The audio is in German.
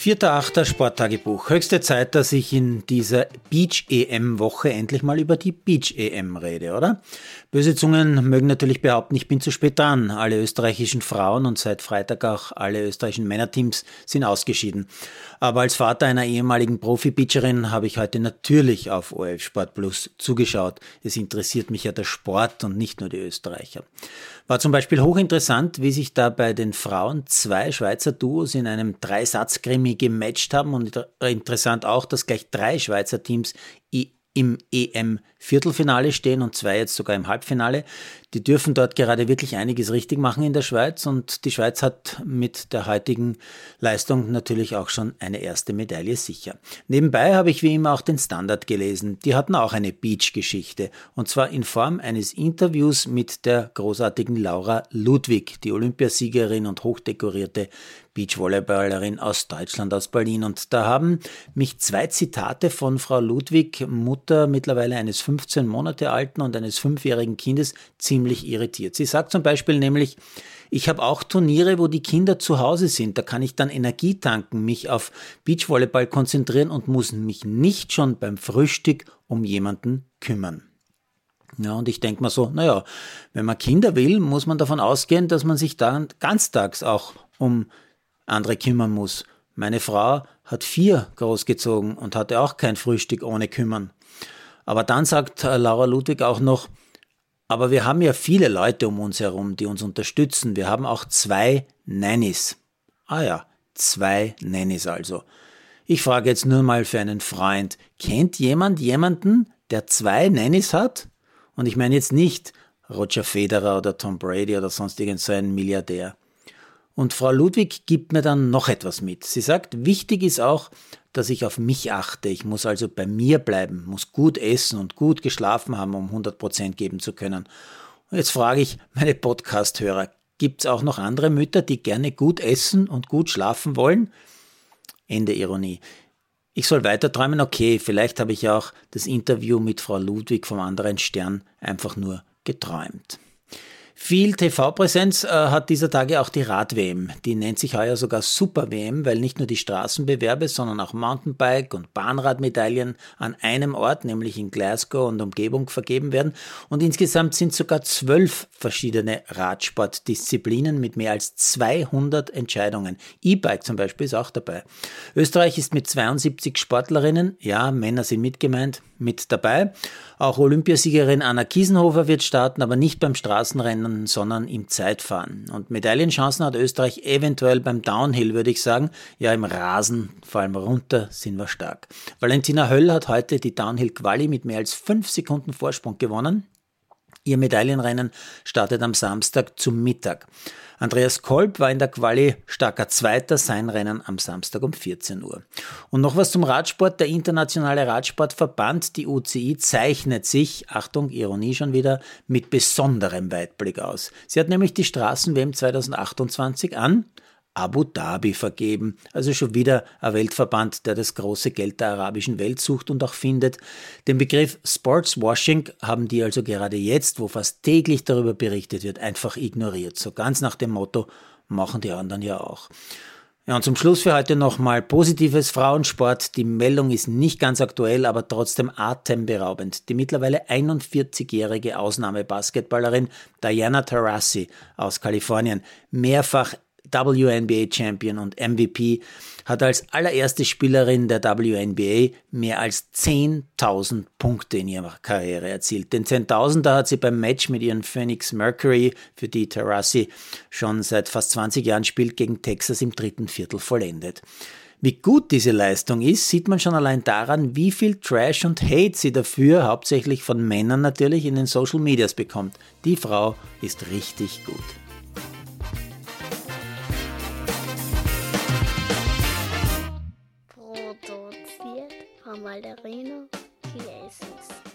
Vierter, Sporttagebuch. Höchste Zeit, dass ich in dieser Beach-EM-Woche endlich mal über die Beach-EM rede, oder? Böse Zungen mögen natürlich behaupten, ich bin zu spät dran. Alle österreichischen Frauen und seit Freitag auch alle österreichischen Männerteams sind ausgeschieden. Aber als Vater einer ehemaligen Profi-Beacherin habe ich heute natürlich auf ORF Sport Plus zugeschaut. Es interessiert mich ja der Sport und nicht nur die Österreicher. War zum Beispiel hochinteressant, wie sich da bei den Frauen zwei Schweizer Duos in einem Dreisatz-Krimi gematcht haben und interessant auch, dass gleich drei Schweizer Teams im EM-Viertelfinale stehen und zwei jetzt sogar im Halbfinale. Die dürfen dort gerade wirklich einiges richtig machen in der Schweiz und die Schweiz hat mit der heutigen Leistung natürlich auch schon eine erste Medaille sicher. Nebenbei habe ich wie immer auch den Standard gelesen. Die hatten auch eine Beach-Geschichte und zwar in Form eines Interviews mit der großartigen Laura Ludwig, die Olympiasiegerin und hochdekorierte Beachvolleyballerin aus Deutschland, aus Berlin. Und da haben mich zwei Zitate von Frau Ludwig, Mutter mittlerweile eines 15 Monate alten und eines fünfjährigen Kindes, ziemlich irritiert. Sie sagt zum Beispiel nämlich, ich habe auch Turniere, wo die Kinder zu Hause sind. Da kann ich dann Energie tanken, mich auf Beachvolleyball konzentrieren und muss mich nicht schon beim Frühstück um jemanden kümmern. Ja, und ich denke mal so, naja, wenn man Kinder will, muss man davon ausgehen, dass man sich dann ganztags auch um andere kümmern muss. Meine Frau hat vier großgezogen und hatte auch kein Frühstück ohne kümmern. Aber dann sagt äh, Laura Ludwig auch noch, aber wir haben ja viele Leute um uns herum, die uns unterstützen. Wir haben auch zwei Nannies. Ah ja, zwei Nannies also. Ich frage jetzt nur mal für einen Freund, kennt jemand jemanden, der zwei Nannies hat? Und ich meine jetzt nicht Roger Federer oder Tom Brady oder sonst irgend so Milliardär. Und Frau Ludwig gibt mir dann noch etwas mit. Sie sagt, wichtig ist auch, dass ich auf mich achte. Ich muss also bei mir bleiben, muss gut essen und gut geschlafen haben, um 100 Prozent geben zu können. Und jetzt frage ich meine Podcast-Hörer, gibt es auch noch andere Mütter, die gerne gut essen und gut schlafen wollen? Ende Ironie. Ich soll weiter träumen? Okay, vielleicht habe ich auch das Interview mit Frau Ludwig vom anderen Stern einfach nur geträumt. Viel TV-Präsenz äh, hat dieser Tage auch die Rad-WM. Die nennt sich heuer sogar Super-WM, weil nicht nur die Straßenbewerbe, sondern auch Mountainbike- und Bahnradmedaillen an einem Ort, nämlich in Glasgow und Umgebung, vergeben werden. Und insgesamt sind sogar zwölf verschiedene Radsportdisziplinen mit mehr als 200 Entscheidungen. E-Bike zum Beispiel ist auch dabei. Österreich ist mit 72 Sportlerinnen, ja, Männer sind mitgemeint, mit dabei. Auch Olympiasiegerin Anna Kiesenhofer wird starten, aber nicht beim Straßenrennen, sondern im Zeitfahren. Und Medaillenchancen hat Österreich eventuell beim Downhill, würde ich sagen. Ja, im Rasen, vor allem runter, sind wir stark. Valentina Höll hat heute die Downhill-Quali mit mehr als fünf Sekunden Vorsprung gewonnen. Ihr Medaillenrennen startet am Samstag zum Mittag. Andreas Kolb war in der Quali starker Zweiter, sein Rennen am Samstag um 14 Uhr. Und noch was zum Radsport. Der Internationale Radsportverband, die UCI, zeichnet sich, Achtung, Ironie schon wieder, mit besonderem Weitblick aus. Sie hat nämlich die Straßen-WM 2028 an Abu Dhabi vergeben. Also schon wieder ein Weltverband, der das große Geld der arabischen Welt sucht und auch findet. Den Begriff Sportswashing haben die also gerade jetzt, wo fast täglich darüber berichtet wird, einfach ignoriert. So ganz nach dem Motto, machen die anderen ja auch. Ja, und zum Schluss für heute nochmal positives Frauensport. Die Meldung ist nicht ganz aktuell, aber trotzdem atemberaubend. Die mittlerweile 41-jährige Ausnahmebasketballerin Diana Taurasi aus Kalifornien, mehrfach WNBA-Champion und MVP, hat als allererste Spielerin der WNBA mehr als 10.000 Punkte in ihrer Karriere erzielt. Den 10.000er hat sie beim Match mit ihren Phoenix Mercury, für die Terrassi schon seit fast 20 Jahren spielt, gegen Texas im dritten Viertel vollendet. Wie gut diese Leistung ist, sieht man schon allein daran, wie viel Trash und Hate sie dafür, hauptsächlich von Männern natürlich, in den Social Medias bekommt. Die Frau ist richtig gut. Malderino Chiesens.